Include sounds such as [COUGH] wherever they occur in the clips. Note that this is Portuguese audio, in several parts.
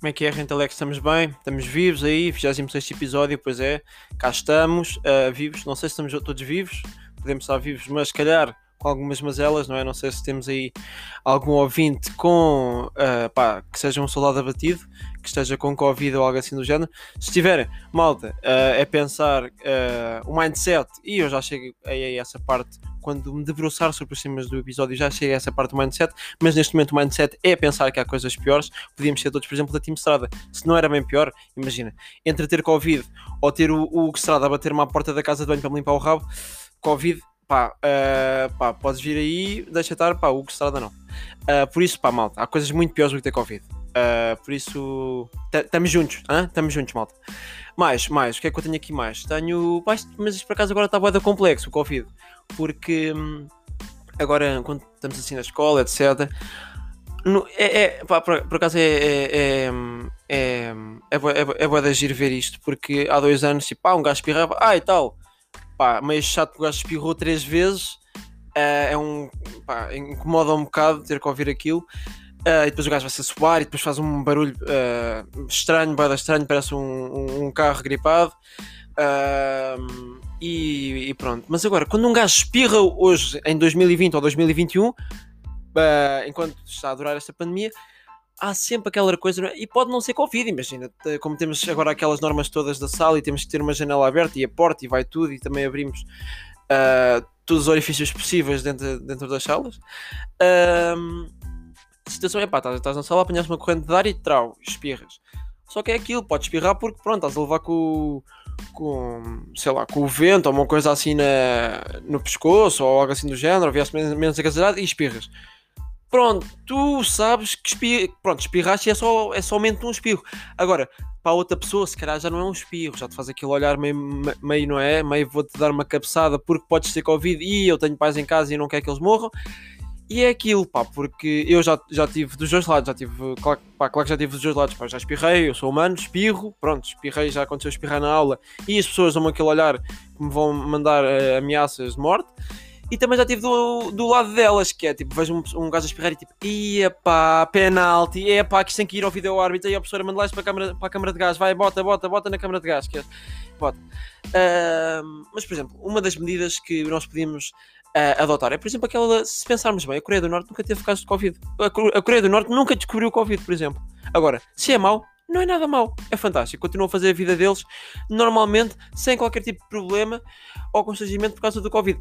Como é que é, Rentalex? Estamos bem? Estamos vivos aí, 26 episódio, pois é, cá estamos, uh, vivos. Não sei se estamos todos vivos, podemos estar vivos, mas se calhar com algumas mazelas, não é? Não sei se temos aí algum ouvinte com, uh, pá, que seja um soldado abatido, que esteja com Covid ou algo assim do género. Se estiver, malta, uh, é pensar uh, o mindset, e eu já cheguei a essa parte quando me debruçar sobre os temas do episódio, já cheguei a essa parte do mindset, mas neste momento o mindset é pensar que há coisas piores. Podíamos ser todos, por exemplo, da Team Strada. Se não era bem pior, imagina, entre ter Covid ou ter o, o Strada a bater-me à porta da casa de banho para me limpar o rabo, Covid pá, uh, pá, podes vir aí, deixa estar, pá, o Estrada não. Uh, por isso, pá, malta, há coisas muito piores do que ter Covid. Uh, por isso, estamos juntos, estamos juntos, malta. Mais, mais, o que é que eu tenho aqui mais? Tenho, mas isto por acaso agora está bem complexo o Covid, porque hum, agora, quando estamos assim na escola, etc. No, é, é, pá, por, por acaso é, é, é, é, é, é, é, é de agir ver isto, porque há dois anos, tipo, ah, um gajo espirrava, ah, e tal, pá, meio chato que o gajo espirrou três vezes. Uh, é um. Pá, incomoda um bocado ter que ouvir aquilo. Uh, e depois o gajo vai se suar e depois faz um barulho uh, estranho, bada estranho, parece um, um, um carro gripado. Uh, e, e, pronto. Mas agora, quando um gajo espirra hoje, em 2020 ou 2021, enquanto está a durar esta pandemia, há sempre aquela coisa, é? e pode não ser Covid, imagina, como temos agora aquelas normas todas da sala e temos que ter uma janela aberta e a porta e vai tudo, e também abrimos uh, todos os orifícios possíveis dentro, dentro das salas. Uh, a situação é pá, estás, estás na sala, apanhas uma corrente de ar e trau, espirras. Só que é aquilo, podes espirrar porque pronto, estás a levar com, com sei lá, com o vento ou uma coisa assim na, no pescoço ou algo assim do género, viesse menos, menos agasalhado e espirras pronto, tu sabes que espirra, pronto, espirraste é, só, é somente um espirro. Agora, para outra pessoa, se calhar já não é um espirro, já te faz aquele olhar meio, meio não é? Meio vou-te dar uma cabeçada porque podes ter Covid e eu tenho pais em casa e não quero que eles morram. E é aquilo, pá, porque eu já, já tive dos dois lados, já tive, claro, pá, claro que já tive dos dois lados, pá, já espirrei, eu sou humano, espirro, pronto, espirrei, já aconteceu espirrar na aula e as pessoas dão-me aquele olhar que me vão mandar uh, ameaças de morte. E também já tive do, do lado delas, que é tipo, vejo um, um gajo a espirrar e tipo, ia pá, penalti, é pá, que isto tem que ir ao vídeo árbitro e a professora manda lá isto para a, câmara, para a câmara de gás, vai, bota, bota, bota na câmara de gás, que é, bota. Uh, mas, por exemplo, uma das medidas que nós podíamos uh, adotar é, por exemplo, aquela, se pensarmos bem, a Coreia do Norte nunca teve casos de Covid. A Coreia do Norte nunca descobriu o Covid, por exemplo. Agora, se é mau, não é nada mau, é fantástico. Continuam a fazer a vida deles normalmente, sem qualquer tipo de problema ou constrangimento por causa do Covid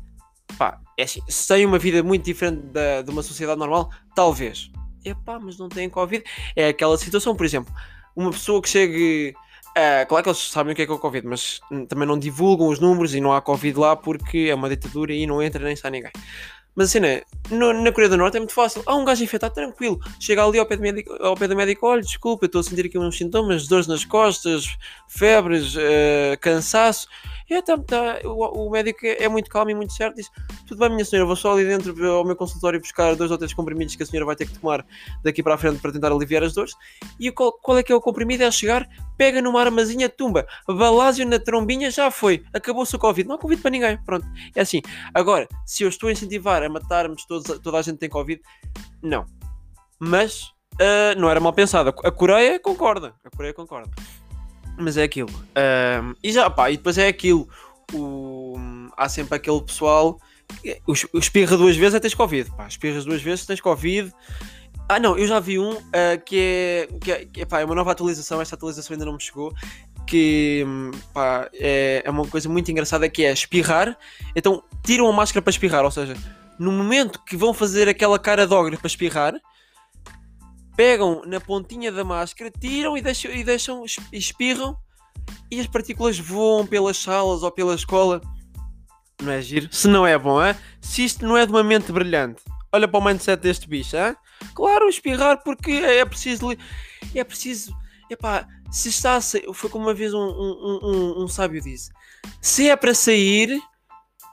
pá, é assim, se têm uma vida muito diferente da, de uma sociedade normal, talvez. Epá, mas não têm Covid. É aquela situação, por exemplo, uma pessoa que chegue. Uh, claro que eles sabem o que é que é o Covid, mas também não divulgam os números e não há Covid lá porque é uma ditadura e não entra nem sai ninguém. Mas assim, no, na Coreia do Norte é muito fácil. Há um gajo infectado, tranquilo. Chega ali ao pé do médico, ao pé do médico olha, desculpa, estou a sentir aqui uns sintomas, dores nas costas, febres, uh, cansaço. E tá, tá, o, o, médico é, muito calmo e muito certo. Diz: Tudo bem, minha senhora, vou só ali dentro ao meu consultório buscar dois ou três comprimidos que a senhora vai ter que tomar daqui para a frente para tentar aliviar as dores. E qual, qual é que é o comprimido? É chegar, pega numa armazinha, tumba, balásio na trombinha, já foi. Acabou-se o Covid. Não há Covid para ninguém. Pronto. É assim. Agora, se eu estou a incentivar a matarmos todos, toda a gente tem Covid, não. Mas uh, não era mal pensado. A Coreia concorda. A Coreia concorda. Mas é aquilo. Um, e já, pá, e depois é aquilo. O, há sempre aquele pessoal. O, o espirra duas vezes é tens Covid. Pá, espirras duas vezes tens Covid. Ah, não, eu já vi um uh, que, é, que, é, que é, pá, é uma nova atualização. Esta atualização ainda não me chegou. Que pá, é, é uma coisa muito engraçada que é espirrar. Então tiram a máscara para espirrar. Ou seja, no momento que vão fazer aquela cara de ogre para espirrar, pegam na pontinha da máscara, tiram e deixam, e deixam espirram e as partículas voam pelas salas ou pela escola. Não é giro? Se não é bom, é? Se isto não é de uma mente brilhante, olha para o mindset deste bicho, é? Claro, espirrar porque é preciso. É preciso. Epá, se está a sair. Foi como uma vez um, um, um, um sábio disse: se é para sair,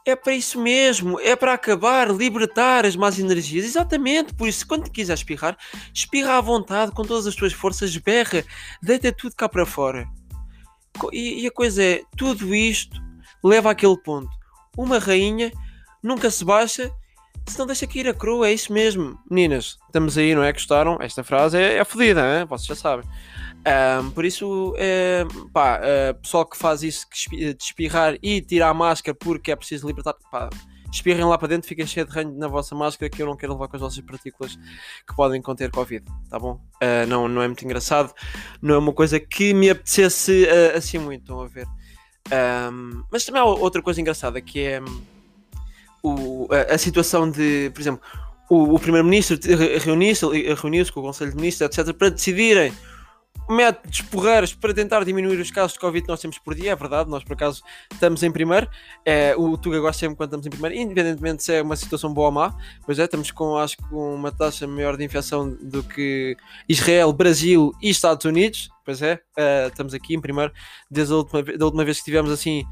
é para isso mesmo, é para acabar, libertar as más energias. Exatamente, por isso, quando quiser espirrar, espirra à vontade, com todas as tuas forças, berra, deita tudo cá para fora. E, e a coisa é, tudo isto leva àquele ponto. Uma rainha nunca se baixa se não deixa cair a crua, é isso mesmo. Meninas, estamos aí, não é? Gostaram? Esta frase é, é fodida, vocês já sabem. Um, por isso, é, pá, uh, pessoal que faz isso, de espirrar e tirar a máscara porque é preciso libertar, pá, espirrem lá para dentro, fiquem cheio de ranho na vossa máscara que eu não quero levar com as vossas partículas que podem conter Covid, tá bom? Uh, não, não é muito engraçado, não é uma coisa que me apetecesse uh, assim muito, estão a ver? Um, mas também há outra coisa engraçada que é o, a, a situação de, por exemplo, o, o Primeiro-Ministro reuniu-se reuniu com o Conselho de Ministros, etc., para decidirem métodos porreiros para tentar diminuir os casos de Covid que nós temos por dia, é verdade, nós por acaso estamos em primeiro, é, o Tuga gosta sempre quando estamos em primeiro, independentemente se é uma situação boa ou má, pois é, estamos com acho que uma taxa maior de infecção do que Israel, Brasil e Estados Unidos, pois é, uh, estamos aqui em primeiro, desde a última, da última vez que tivemos assim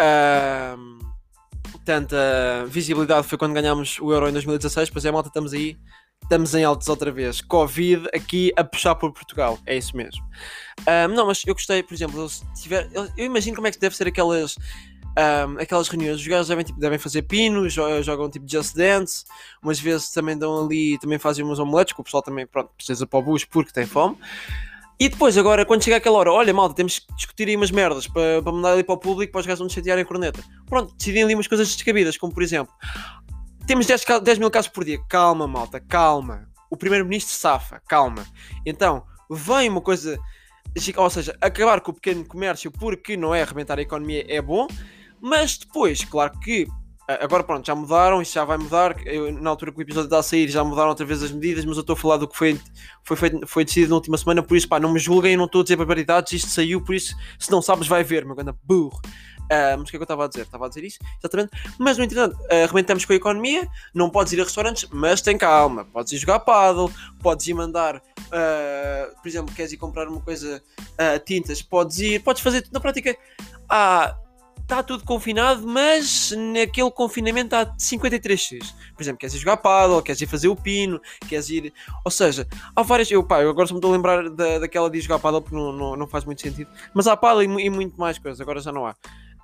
uh, tanta visibilidade foi quando ganhámos o Euro em 2016, pois é, malta, estamos aí estamos em altos outra vez. Covid aqui a puxar por Portugal. É isso mesmo. Um, não, mas eu gostei, por exemplo, tiver, eu, eu, imagino como é que deve ser aquelas. Um, aquelas reuniões, os gajos devem, tipo, devem fazer pinos, jogam tipo Just Dance, umas vezes também dão ali, também fazem umas omeletes, que o pessoal também pronto, precisa para o bus porque tem fome. E depois, agora, quando chega aquela hora, olha, malta, temos que discutir aí umas merdas para, para mandar ali para o público para os gajos não chatearem a corneta. Pronto, decidem ali umas coisas descabidas, como por exemplo, temos 10, 10 mil casos por dia. Calma, malta, calma. O primeiro-ministro safa, calma. Então, vem uma coisa. Ou seja, acabar com o pequeno comércio porque não é arrebentar a economia é bom, mas depois, claro que agora pronto, já mudaram, isso já vai mudar. Eu, na altura que o episódio está a sair, já mudaram outra vez as medidas, mas eu estou a falar do que foi, foi, feito, foi decidido na última semana, por isso pá, não me julguem, não estou a dizer barbaridades, isto saiu, por isso, se não sabes, vai ver, meu grande burro. Mas o que é que eu estava a dizer? Estava a dizer isso, exatamente. Mas, no entanto, uh, arrebentamos com a economia. Não podes ir a restaurantes, mas tem calma. Podes ir jogar paddle, podes ir mandar, uh, por exemplo, queres ir comprar uma coisa, uh, tintas, podes ir, podes fazer tudo na prática. Ah, está tudo confinado, mas naquele confinamento há 53x. Por exemplo, queres ir jogar paddle, queres ir fazer o pino, queres ir. Ou seja, há várias. Eu, pá, eu agora só me estou a lembrar da, daquela de jogar paddle porque não, não, não faz muito sentido. Mas há paddle e, e muito mais coisas, agora já não há.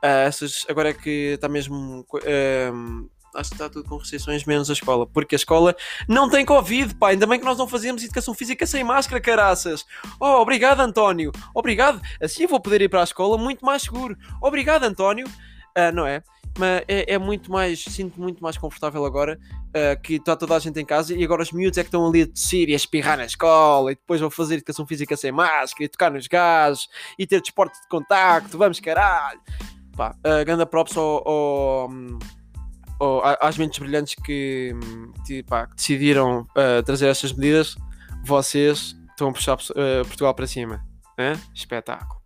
Uh, essas, agora é que está mesmo. Uh, acho que está tudo com restrições, menos a escola. Porque a escola não tem Covid, pá. Ainda bem que nós não fazemos educação física sem máscara, caraças. Oh, obrigado, António. Obrigado. Assim eu vou poder ir para a escola muito mais seguro. Obrigado, António. Uh, não é? Mas é, é, muito mais, sinto muito mais confortável agora uh, que está toda a gente em casa e agora os miúdos é que estão ali a tossir e a espirrar na escola e depois vou fazer educação física sem máscara e tocar nos gases e ter desporto de contacto, vamos caralho pá, uh, grande props ao, ao, ao, às mentes brilhantes que, que, pá, que decidiram uh, trazer estas medidas. Vocês estão a puxar uh, Portugal para cima. Né? Espetáculo.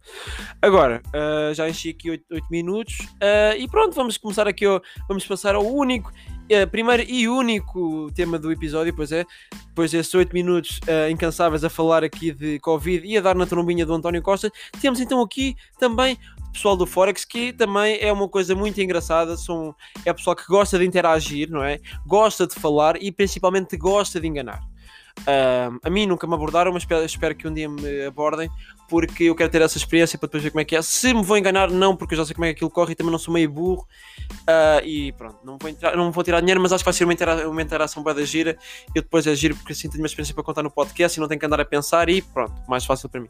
Agora, uh, já enchi aqui 8, 8 minutos uh, e pronto, vamos começar aqui, ao, vamos passar ao único, uh, primeiro e único tema do episódio, pois é, depois desses 8 minutos incansáveis a falar aqui de Covid e a dar na trombinha do António Costa, temos então aqui também pessoal do Forex, que também é uma coisa muito engraçada. São, é pessoal que gosta de interagir, não é? Gosta de falar e principalmente gosta de enganar. A mim nunca me abordaram, mas espero, espero, que um dia me abordem, porque eu quero ter essa experiência para depois ver como é que é. Se me vou enganar, não, porque eu já sei como é que aquilo corre e também não sou meio burro. Uh, e pronto, não vou, entrar, não vou tirar dinheiro, mas acho que vai ser uma, intera uma interação bem da gira. Eu depois é giro porque assim tenho uma experiência para contar no podcast e não tenho que andar a pensar e pronto, mais fácil para mim.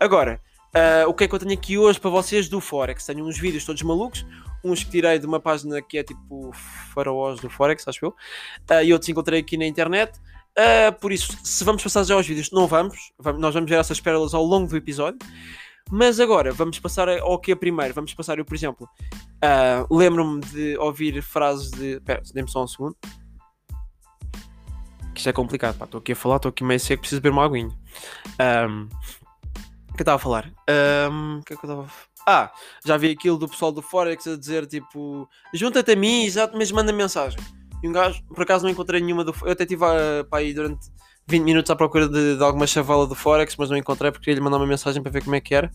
Agora, Uh, o que é que eu tenho aqui hoje para vocês do Forex? Tenho uns vídeos todos malucos, uns que tirei de uma página que é tipo faraós do Forex, acho eu, uh, e outros encontrei aqui na internet. Uh, por isso, se vamos passar já aos vídeos, não vamos, vamos, nós vamos ver essas pérolas ao longo do episódio. Mas agora, vamos passar ao que é primeiro. Vamos passar, eu, por exemplo, lembro-me de ouvir frases de. Pera, dê-me só um segundo. Que isto é complicado, estou aqui a falar, estou aqui meio seco, preciso beber uma aguinha. Um, que eu estava a falar? Um, que é que eu estava Ah, já vi aquilo do pessoal do Forex a dizer tipo: junta-te a mim, exato, mas manda mensagem. E um gajo, por acaso não encontrei nenhuma do Eu até estive aí durante 20 minutos à procura de, de, alguma chavala do Forex, mas não encontrei porque queria lhe mandar uma mensagem para ver como é que era.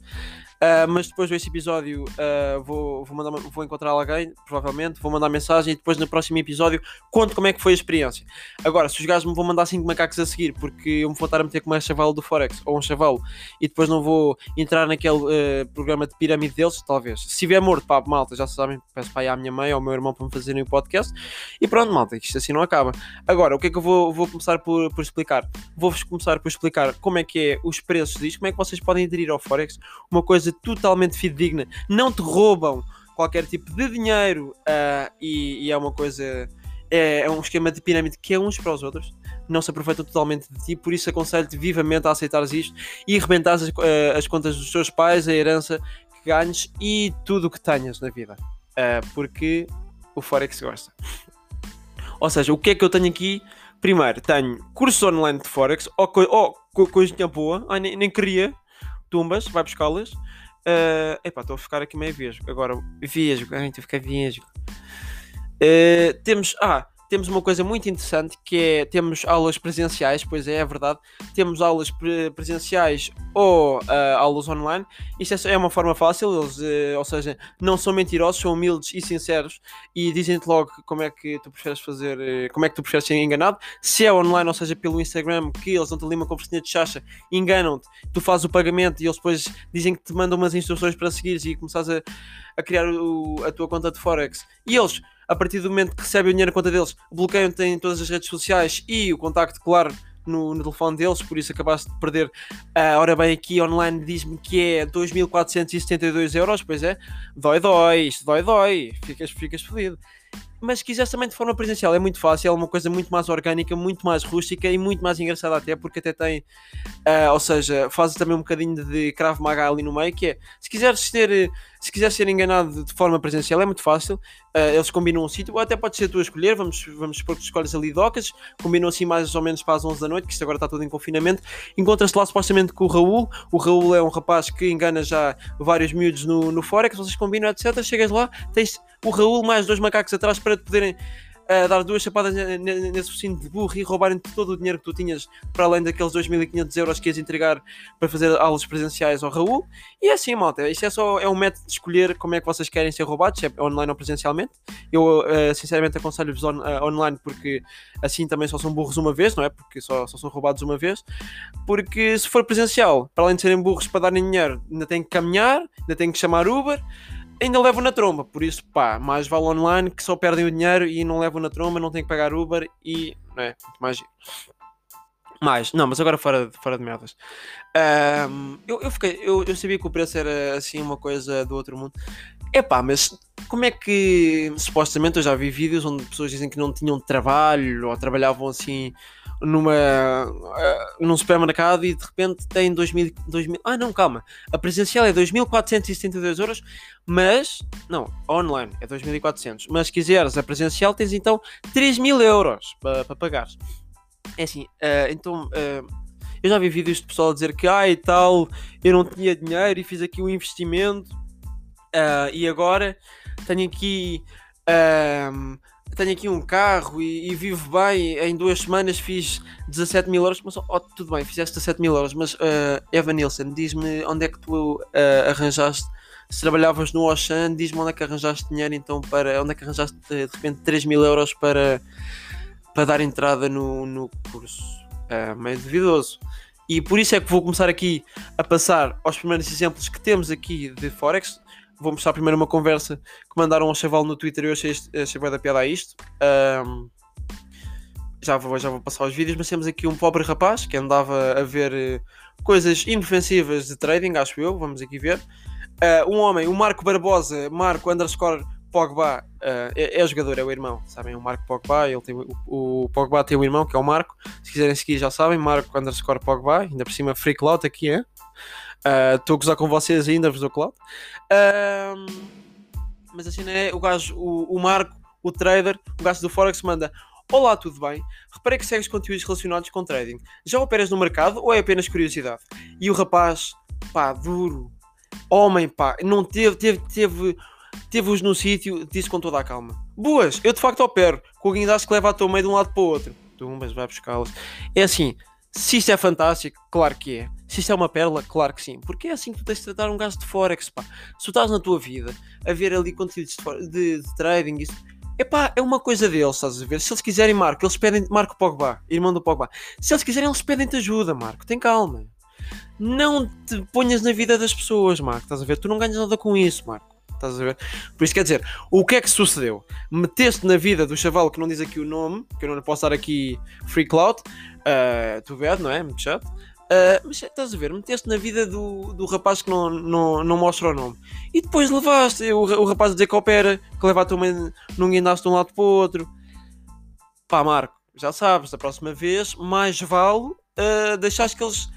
Uh, mas depois desse episódio uh, vou, vou, mandar, vou encontrar alguém, provavelmente, vou mandar mensagem e depois no próximo episódio conto como é que foi a experiência. Agora, se os gajos me vão mandar 5 macacos a seguir, porque eu me vou estar a meter com um chavalo do Forex ou um chavalo e depois não vou entrar naquele uh, programa de pirâmide deles, talvez. Se estiver morto, pá, malta, já sabem, peço para ir à minha mãe ou ao meu irmão para me fazerem o podcast. E pronto, malta, isto assim não acaba. Agora, o que é que eu vou, vou começar por, por explicar? Vou-vos começar por explicar como é que é os preços disto, como é que vocês podem aderir ao Forex, uma coisa totalmente fidedigna, não te roubam qualquer tipo de dinheiro uh, e, e, é uma coisa. É, é, um esquema de pirâmide que é uns para os outros, não se aproveitam totalmente de ti, por isso aconselho-te vivamente a aceitares isto e arrebentares as, uh, as contas dos teus pais, a herança que ganhes e tudo o que tenhas na vida, uh, porque o Forex gosta. Ou seja, o que é que eu tenho aqui? Primeiro, tenho cursos online de Forex, ou, co oh, coisinha boa, Ai, nem, nem queria, tumbas, vai buscá-las. Uh, epá, estou a ficar aqui meio vesgo. Agora, vesgo, ai, estou a ficar vesgo. Uh, temos, ah, temos uma coisa muito interessante que é temos aulas presenciais, pois é, é verdade, temos aulas pre presenciais ou uh, aulas online. Isto é, é uma forma fácil, eles, uh, ou seja, não são mentirosos, são humildes e sinceros e dizem-te logo como é que tu preferes fazer, uh, como é que tu preferes ser enganado. Se é online, ou seja, pelo Instagram, que eles dão-te ali uma conversinha de chacha, enganam-te, tu fazes o pagamento e eles depois dizem que te mandam umas instruções para seguires e começares a, a criar o, a tua conta de Forex. E eles a partir do momento que recebem o dinheiro na conta deles, bloqueiam-te em todas as redes sociais e o contacto, claro, no, no, telefone deles, por isso acabaste de perder. Uh, ora bem, aqui online diz-me que é 2.472 euros, pois é, dói, dói, isto dói, dói, ficas, ficas fodido. Mas se quiseres também de forma presencial, é muito fácil, é uma coisa muito mais orgânica, muito mais rústica e muito mais engraçada até, porque até tem, uh, ou seja, faz também um bocadinho de Krav Maga ali no meio, que é, se quiseres ter se quiser ser enganado de forma presencial é muito fácil, uh, eles combinam um sítio, ou até pode ser tu a escolher, vamos, vamos supor que escolhes ali docas, combinam assim mais ou menos para as 11 da noite, que isto agora está tudo em confinamento, encontras-te lá supostamente com o Raul, o Raul é um rapaz que engana já vários miúdos no, no Forex, vocês combinam, etc, chegas lá, tens o Raul mais dois macacos atrás para te poderem a dar duas chapadas nesse focinho de burro e roubarem-te todo o dinheiro que tu tinhas, para além daqueles 2.500 euros que ias entregar para fazer aulas presenciais ao Raul. E é assim, malta, isto é só é um método de escolher como é que vocês querem ser roubados, se é online ou presencialmente. Eu, uh, sinceramente, aconselho-vos on, uh, online porque assim também só são burros uma vez, não é? Porque só, só são roubados uma vez. Porque se for presencial, para além de serem burros para darem dinheiro, ainda têm que caminhar, ainda têm que chamar Uber ainda levam na tromba, por isso pá, mais vale online que só perdem o dinheiro e não levam na tromba, não têm que pagar Uber e não é mais mais, não, mas agora fora, fora de merdas. Um, eu, eu, fiquei, eu, eu sabia que o preço era assim uma coisa do outro mundo. É pá, mas como é que supostamente eu já vi vídeos onde pessoas dizem que não tinham trabalho ou trabalhavam assim numa uh, num supermercado e de repente tem 2000, 2000 ah não calma a presencial é 2472 euros mas não online é 2400 mas se quiseres a presencial tens então 3000 euros para pa pagar. É assim uh, então uh, eu já vi vídeos de pessoal a dizer que ah e tal eu não tinha dinheiro e fiz aqui um investimento e agora tenho aqui tenho aqui um carro e, e, vivo bem, em duas semanas fiz 17 mil euros, mas oh, tudo bem, fizeste 17 mil euros, mas uh, Evan Nilsson, diz-me onde é que tu uh, arranjaste, se trabalhavas no Ocean, diz-me onde é que arranjaste dinheiro então para, onde é que arranjaste de repente 3 mil euros para, para dar entrada no, no curso, uh, meio duvidoso. E por isso é que vou começar aqui a passar aos primeiros exemplos que temos aqui de Forex vou mostrar primeiro uma conversa que mandaram ao Chaval no Twitter e eu achei, achei bem da piada a isto. Um, já, vou, já vou passar os vídeos, mas temos aqui um pobre rapaz que andava a ver uh, coisas inofensivas de trading, acho eu, vamos aqui ver. Uh, um homem, o Marco Barbosa, Marco underscore Pogba, uh, é, é, jogador, é o irmão, sabem? O Marco Pogba, ele tem, o, o, Pogba tem um irmão que é o Marco. Se quiserem seguir já sabem, Marco underscore Pogba, ainda por cima Free Clout aqui é. Estou uh, a gozar com vocês ainda, vos dou cloud. Uh, mas assim, é o gajo, o, o Marco, o trader, o gajo do Forex manda. Olá, tudo bem? Reparei que segues conteúdos relacionados com trading. Já operas no mercado ou é apenas curiosidade? E o rapaz, pá, duro, homem, pá, não teve, teve, teve, teve-os no sítio, disse com toda a calma: Boas, eu de facto opero, com o guindaste que leva a tua meio de um lado para o outro. Tu, mas vai buscá-las. É assim, Se isto é fantástico, claro que é. Se isto é uma pérola, claro que sim. Porque é assim que tu tens de tratar um gajo de Forex, pá. Se tu estás na tua vida a ver ali conteúdos de, de, de trading, isso. Epá, é uma coisa deles, estás a ver? Se eles quiserem, Marco, eles pedem. Marco Pogba, irmão do Pogba. Se eles quiserem, eles pedem-te ajuda, Marco. Tem calma. Não te ponhas na vida das pessoas, Marco. Estás a ver? Tu não ganhas nada com isso, Marco. Estás a ver? Por isso quer dizer, o que é que sucedeu? Meteste na vida do chaval que não diz aqui o nome, que eu não posso dar aqui free cloud, uh, tu vês, não é? Muito chato. Uh, mas estás a ver, meteste na vida do, do rapaz que não, não, não mostra o nome. E depois levaste o, o rapaz a dizer que opera, que leva a tua mãe, não guindaste de um lado para o outro. Pá, Marco, já sabes, da próxima vez, mais vale uh, deixares que eles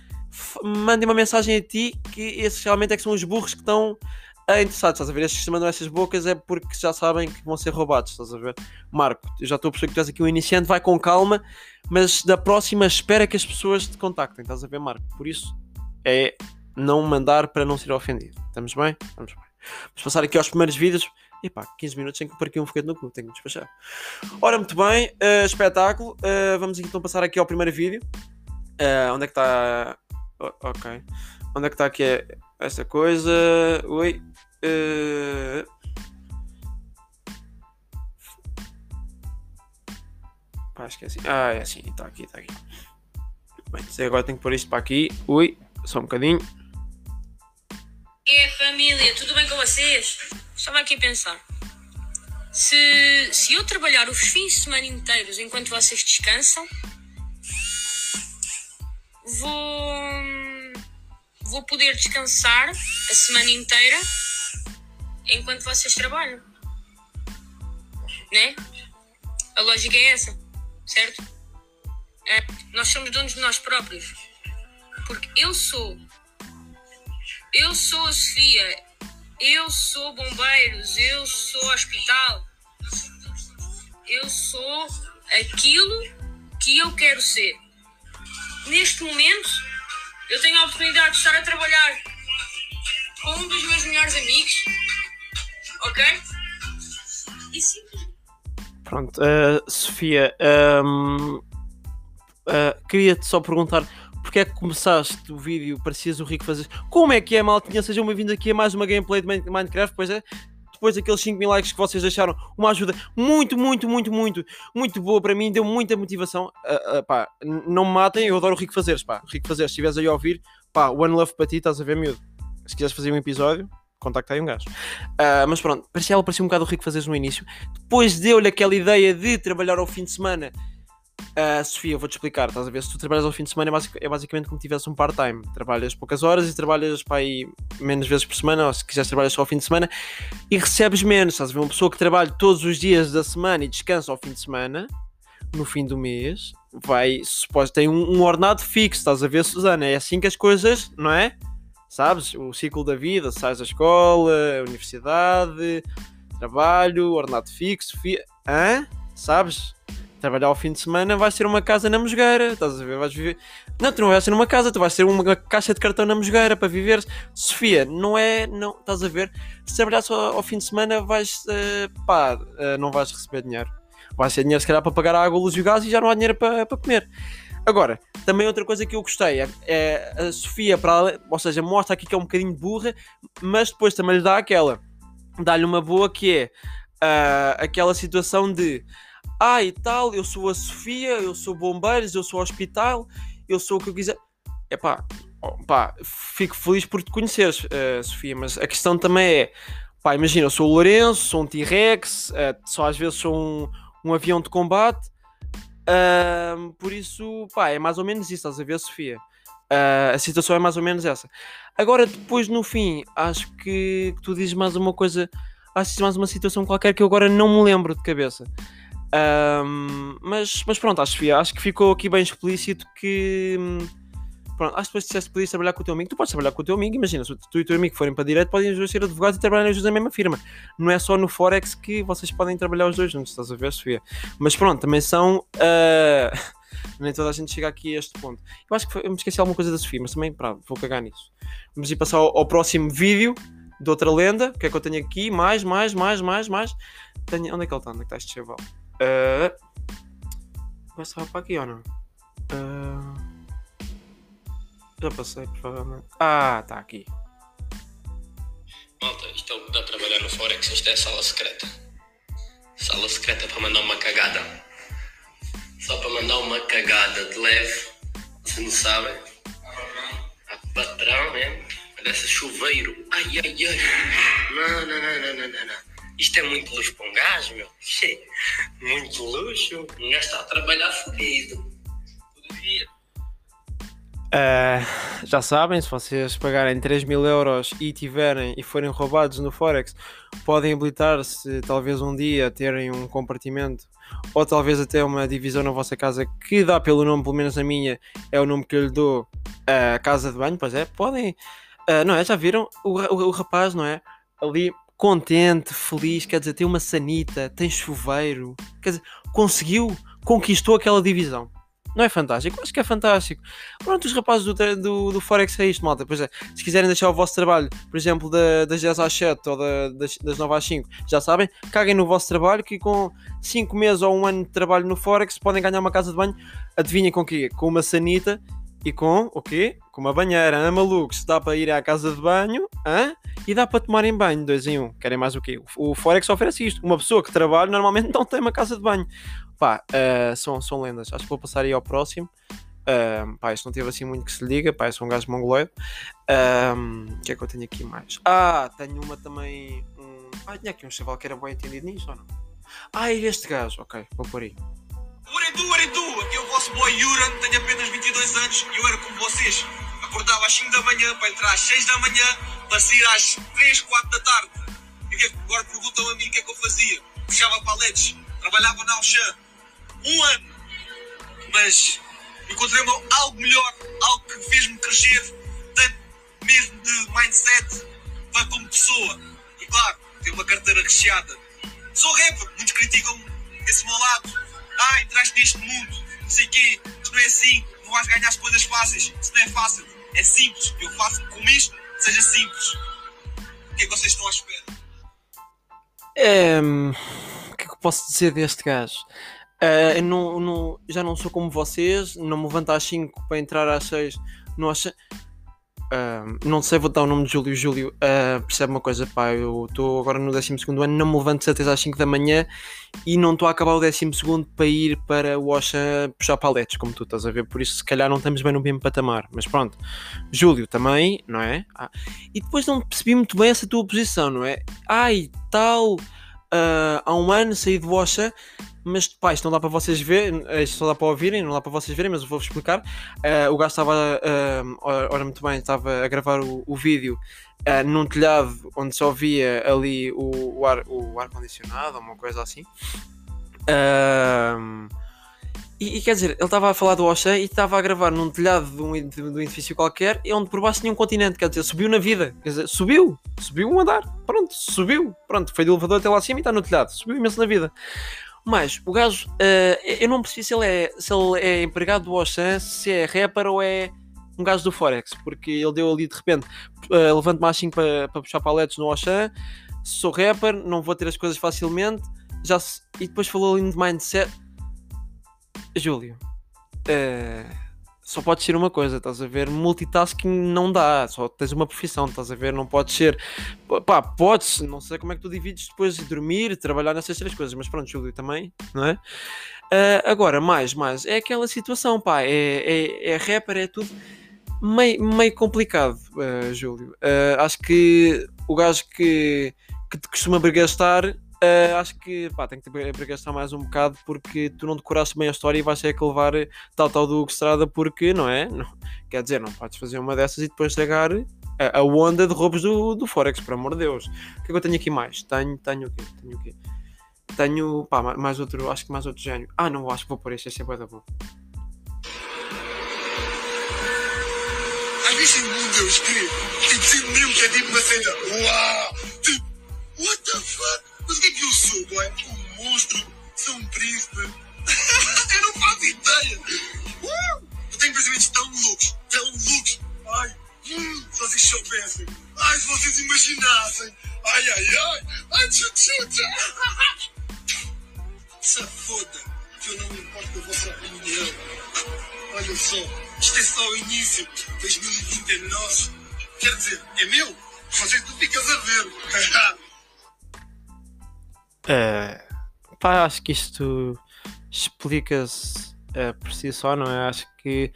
mandem uma mensagem a ti que esses realmente é que são os burros que estão é interessado, estás a ver? Estes que mandam essas bocas é porque já sabem que vão ser roubados, estás a ver? Marco, eu já estou a perceber que tu és aqui um iniciante, vai com calma, mas da próxima espera que as pessoas te contactem, estás a ver, Marco? Por isso é não mandar para não ser ofendido. Estamos bem? Estamos bem. Vamos passar aqui aos primeiros vídeos. Epá, 15 minutos sem que aqui um foguete no cu, tenho que despachar. Ora, muito bem, uh, espetáculo. Uh, vamos então passar aqui ao primeiro vídeo. Uh, onde é que está. Ok. Onde é que está aqui esta coisa? Oi. Uh... Pá, esqueci. Ah, é assim, está aqui, está aqui. Bem, agora tenho que pôr isto para aqui. Ui, só um bocadinho. É família, tudo bem com vocês? Estava aqui a pensar. Se, se eu trabalhar os fins de semana inteiros enquanto vocês descansam, vou, vou poder descansar a semana inteira enquanto vocês trabalham. Né? A lógica é essa, certo? É, nós somos donos de nós próprios. Porque eu sou. Eu sou a Sofia. Eu sou bombeiros. Eu sou hospital. Eu sou aquilo que eu quero ser. Neste momento, eu tenho a oportunidade de estar a trabalhar com um dos meus melhores amigos ok? E sim. Pronto, uh, Sofia, um, uh, eh, queria-te só perguntar porque é que começaste o vídeo, parecias o Rico fazer. Como é que é, maltinha? Sejam bem-vindos aqui a mais uma gameplay de Minecraft, pois é. Depois daqueles 5 mil likes que vocês deixaram, uma ajuda muito, muito, muito, muito, muito boa para mim, deu muita motivação. Uh, uh, pá, não me matem, eu adoro o Rico Fazeres, pá. Rico Fazeres, se estiveres aí a ouvir, pá, one love para ti, estás a ver, miúdo. Se quiseres fazer um episódio, contactei um gajo. Uh, mas pronto, parecia, ela parecia um bocado rico fazeres no início. Depois deu-lhe aquela ideia de trabalhar ao fim de semana. Uh, Sofia, vou-te explicar, estás a ver? Se tu trabalhas ao fim de semana é, basic, é basicamente como se tivesse um part-time. Trabalhas poucas horas e trabalhas para aí menos vezes por semana, ou se quiseres trabalhas só ao fim de semana e recebes menos. Estás a ver? Uma pessoa que trabalha todos os dias da semana e descansa ao fim de semana, no fim do mês, vai, supostamente tem um, um ordenado fixo, estás a ver, Susana? É assim que as coisas, não é? sabes? O ciclo da vida, sais da escola, universidade, trabalho, ordenado fixo, fi... hã? Sabes? Trabalhar ao fim de semana vai ser uma casa na Mosgueira, estás a ver? Vais viver. Não, tu não vais ser uma casa, tu vais ser uma caixa de cartão na Mosgueira para viver. Sofia, não é. Não, estás a ver? Se trabalhar só ao fim de semana, vais. Uh, pá, uh, não vais receber dinheiro. Vai ser dinheiro se calhar para pagar a água, luz e o gás e já não há dinheiro para, para comer. Agora, também outra coisa que eu gostei é, é a Sofia, para, ou seja, mostra aqui que é um bocadinho burra, mas depois também lhe dá aquela, dá-lhe uma boa que é uh, aquela situação de ah e tal, eu sou a Sofia, eu sou bombeiros, eu sou hospital, eu sou o que eu quiser. Epá, pá, fico feliz por te conheceres, uh, Sofia, mas a questão também é, pá, imagina, eu sou o Lourenço, sou um T-Rex, uh, só às vezes sou um, um avião de combate, Uh, por isso, pá, é mais ou menos isso, estás a ver, Sofia? Uh, a situação é mais ou menos essa. Agora, depois, no fim, acho que tu dizes mais uma coisa, acho que mais uma situação qualquer que eu agora não me lembro de cabeça. Um, mas, mas pronto, acho, acho que ficou aqui bem explícito que. Hum, Pronto, acho que depois disseste que podias trabalhar com o teu amigo, tu podes trabalhar com o teu amigo, imagina, se tu e o teu amigo forem para direito, podem os dois ser advogados e trabalhar os dois na mesma firma. Não é só no Forex que vocês podem trabalhar os dois juntos, estás a ver, Sofia? Mas pronto, também são. Uh... [LAUGHS] Nem toda a gente chega aqui a este ponto. Eu acho que foi... eu me esqueci alguma coisa da Sofia, mas também, pá, vou cagar nisso. Vamos ir passar ao, ao próximo vídeo de outra lenda. O que é que eu tenho aqui? Mais, mais, mais, mais, mais. Tenho... Onde é que ele está? Onde é que está este chaval? Vai para aqui ou não? Uh... Já passei, provavelmente. Ah, está aqui. Malta, isto é o que dá a trabalhar no Forex, isto é sala secreta. Sala secreta para mandar uma cagada. Só para mandar uma cagada de leve. Vocês não sabem. A patrão, né? Parece chuveiro. Ai, ai, ai. Não, não, não, não, não, não. Isto é muito luxo para um gajo, meu. Muito luxo. Um gajo está a trabalhar fodido. Uh, já sabem, se vocês pagarem 3 mil euros e tiverem e forem roubados no Forex, podem habilitar-se talvez um dia terem um compartimento ou talvez até uma divisão na vossa casa que dá pelo nome, pelo menos a minha, é o nome que eu lhe dou, a uh, casa de banho, pois é, podem, uh, não é, já viram o, o, o rapaz, não é, ali contente, feliz, quer dizer, tem uma sanita, tem chuveiro, quer dizer, conseguiu, conquistou aquela divisão. Não é fantástico? Acho que é fantástico. Pronto, os rapazes do, do, do Forex é isto, malta. Pois é, se quiserem deixar o vosso trabalho, por exemplo, da, das 10 às 7 ou da, das, das 9 às 5, já sabem, caguem no vosso trabalho que com 5 meses ou um ano de trabalho no Forex podem ganhar uma casa de banho. Adivinha com o quê? Com uma sanita e com o quê? Com uma banheira, hã, malucos? Dá para ir à casa de banho hã? e dá para tomarem banho, dois em um. Querem mais o quê? O Forex oferece isto. Uma pessoa que trabalha normalmente não tem uma casa de banho. Pá, uh, são, são lendas. Acho que vou passar aí ao próximo. Uh, pá, isto não teve assim muito que se liga. Pá, eu sou um gajo mongoloide. O que é que eu tenho aqui mais? Ah, tenho uma também. Um... Ah, tinha aqui um chaval que era bem entendido nisto ou não? Ah, e este gajo. Ok, vou por aí. É o vosso boy Yuran, tenho apenas 22 anos e eu era como vocês. Acordava às 5 da manhã para entrar às 6 da manhã, para sair às 3, 4 da tarde. E que, agora perguntam a mim o que é que eu fazia. Puxava paletes, trabalhava na Auchan, um ano. Mas encontrei algo melhor, algo que fez-me crescer, tanto mesmo de mindset, para como pessoa. E claro, tenho uma carteira recheada. Sou rapper, muitos criticam esse meu lado. Ah, entraste neste mundo, sei o quê, isto não é assim, não vais ganhar as coisas fáceis, isto não é fácil, é simples. Eu faço com isto, seja simples. O que é que vocês estão à espera? É, o que é que eu posso dizer deste gajo? Uh, não, não, já não sou como vocês, não me levanto às 5 para entrar às 6. Não, acha... uh, não sei, vou dar o nome de Júlio. Júlio, uh, percebe uma coisa, pá, eu estou agora no 12 ano, não me levanto de certeza às 5 da manhã e não estou a acabar o 12 para ir para o Oxa puxar paletes, como tu estás a ver, por isso se calhar não estamos bem no mesmo patamar. Mas pronto, Júlio também, não é? Ah, e depois não percebi muito bem essa tua posição, não é? Ai, tal. Uh, há um ano saí de Washa mas pá, isto não dá para vocês verem, isto só dá para ouvirem, não dá para vocês verem, mas eu vou-vos explicar. Uh, o gajo estava, uh, ora muito bem, estava a gravar o, o vídeo uh, num telhado onde só via ali o, o ar, o ar uma coisa assim. Uh, e, e, quer dizer, ele estava a falar do Oxê e estava a gravar num telhado de um, de, de um edifício qualquer, onde por baixo tinha um continente, quer dizer, subiu na vida, quer dizer, subiu, subiu um andar, pronto, subiu, pronto, foi do elevador até lá acima e está no telhado, subiu imenso na vida. Mas o gajo, uh, eu não percebi se ele é, se ele é empregado do Oxan, se é rapper ou é um gajo do Forex, porque ele deu ali de repente, uh, levanto-me às 5 para, para puxar paletes no Oxan, sou rapper, não vou ter as coisas facilmente, já se, e depois falou ali de mindset. Júlio, uh, só pode ser uma coisa, estás a ver? Multitasking não dá, só tens uma profissão, estás a ver? Não pode ser. Pá, podes, não sei como é que tu divides depois de dormir, trabalhar nessas três coisas, mas pronto, Júlio também, não é? Uh, agora, mais, mais, é aquela situação, pá, é, é, é rapper, é tudo meio, meio complicado, uh, Júlio. Uh, acho que o gajo que, que te costuma bregastar Uh, acho que pá, tem que para gastar mais um bocado porque tu não decoraste bem a história e vais ter que levar tal tal do Estrada porque, não é? Não, quer dizer, não podes fazer uma dessas e depois chegar a, a onda de roubos do, do Forex, por amor de Deus. O que é que eu tenho aqui mais? Tenho, tenho o quê? Tenho o quê? Tenho, pá, mais outro, acho que mais outro gênio. Ah, não, acho que vou por este, este é boa da boa. Às vezes, meu Deus, que, tipo, mesmo que é tipo uma cena, uau, tipo, what the fuck? Mas o que é que eu sou, boy? Um monstro? Sou um príncipe? [LAUGHS] eu não faço ideia! Uh! Eu tenho pensamentos tão loucos, tão loucos! Ai, hum, se vocês soubessem! Ai, se vocês imaginassem! Ai, ai, ai! Ai, tchutchuta! [LAUGHS] Se foda que eu não não importa a vossa opinião. Olha só, isto é só o início. 2020 é nosso. Quer dizer, é meu. Que tu ficas a ver. [LAUGHS] É, pá, acho que isto explica-se é, por si só, não é? Acho que.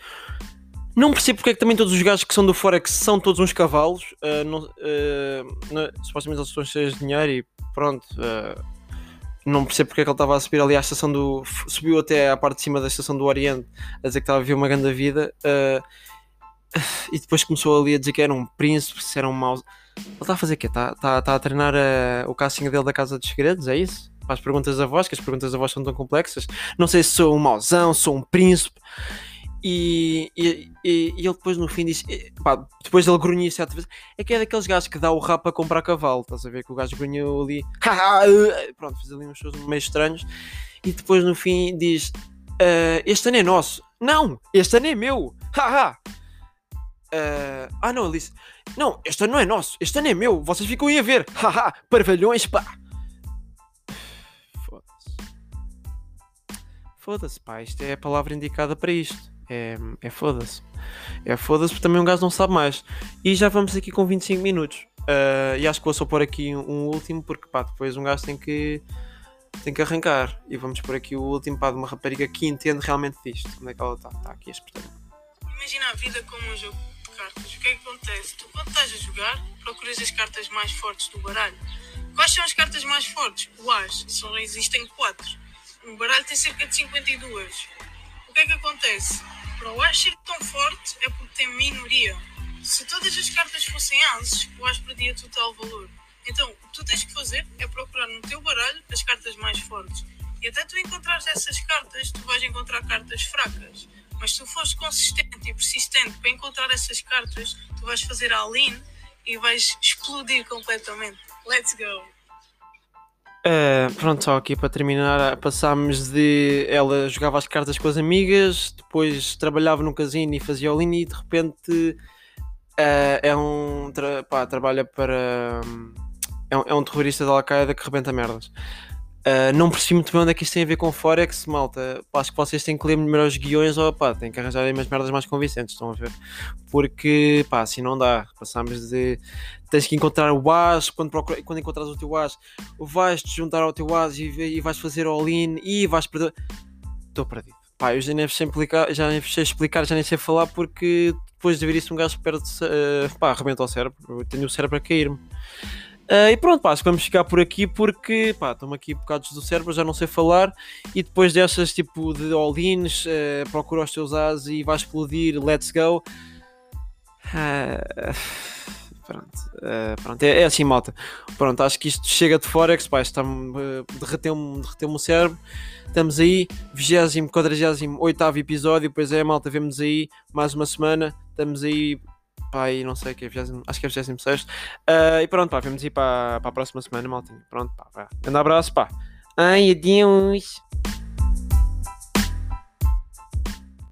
Não percebo porque é que também todos os gajos que são do Forex são todos uns cavalos. é, não- é, não- supostamente eles estão cheios de dinheiro e pronto. é, não percebo porque é que ele estava a subir ali à estação do. Subiu até à parte de cima da estação do Oriente a dizer que estava a viver uma grande vida. é, e depois começou ali a dizer que era um príncipe, se era um mau. Ele está a fazer o quê? Está tá, tá a treinar eh, o casting dele da Casa dos Segredos, é isso? As perguntas da voz, que as perguntas da voz são tão complexas. Não sei se sou um mauzão, sou um príncipe. E, e, e- ele depois no fim disse: eh, pá, depois ele grunhia sete vezes. É que é daqueles gajos que dá o rap a comprar cavalo, estás a ver? Que o gajo grunhou ali, [LAUGHS] "Haha, eh", pronto, fez ali uns shows meio estranhos. E depois no fim diz: "Eh, Este ano é nosso. Não, este ano é meu. [LAUGHS] Haha. Eh, ah, não, ele disse: Não, este ano não é nosso, este ano é meu. Vocês ficam aí a ver. [LAUGHS] Haha, parvalhões, pá. Foda-se. Foda-se, pá. Isto é a palavra indicada para isto. É, é foda-se. É foda-se porque também um gajo não sabe mais. E já vamos aqui com 25 minutos. Ah, e acho que vou só pôr aqui um, um último porque pá, depois um gajo tem que tem que arrancar. E vamos pôr aqui o último pá, de uma rapariga que entende realmente disto. Onde é que ela está? Está aqui a espetar. Imagina a vida como um jogo cartas. O que é que acontece? Tu, quando estás a jogar, procuras as cartas mais fortes do baralho. Quais são as cartas mais fortes? O As. Só existem quatro. Um baralho tem cerca de 52. O que é que acontece? Para o As ser tão forte é porque tem minoria. Se todas as cartas fossem Ases, o As perdia total valor. Então, o que tu tens que fazer é procurar no teu baralho as cartas mais fortes. E até tu encontrares essas cartas, tu vais encontrar cartas fracas. Mas se tu fores consistente e persistente para encontrar essas cartas, tu vais fazer a all-in e vais explodir completamente. Let's go! Uh, pronto, só aqui para terminar, passámos de ela jogava as cartas com as amigas, depois trabalhava num casino e fazia all e de repente uh, é um tra- pá, trabalha para hum, é um, é um terrorista da Al-Qaeda que rebenta merdas. Uh, não percebi muito bem onde é que isto tem a ver com Forex, malta. Acho que vocês têm que ler melhor os guiões ou pá, têm que arranjar umas merdas mais convincentes, estão a ver? Porque pá, assim não dá. Passámos de tens que encontrar o as, quando, procura, quando encontrares o teu as, vais te juntar ao teu as e, e vais fazer all-in e vais perder. Estou perdido. Pá, eu já nem sei explicar, já nem sei explicar, já nem sei falar porque depois de ver isso um gajo perde, uh, pá, arrebenta o cérebro. Eu tenho o cérebro a cair-me. Uh, e pronto, pá, acho que vamos ficar por aqui porque, estão aqui bocados do cérebro, já não sei falar. E depois dessas tipo de all-ins, uh, procura os teus as e vai explodir, let's go. Uh, pronto, pronto. É, é, assim, malta. Pronto, acho que isto chega de Forex, pá, está-me, derreteu-me derreteu o cérebro. Estamos aí, 20, 48 episódio. Pois é, malta, vemos aí mais uma semana. Estamos aí, pá, aí não sei o que é, 20, acho que é 26. Uh, e pronto, pá, vemos aí para, para a próxima semana, maltinho. Pronto, pá, pá. Abraço, pá. Ai, adeus.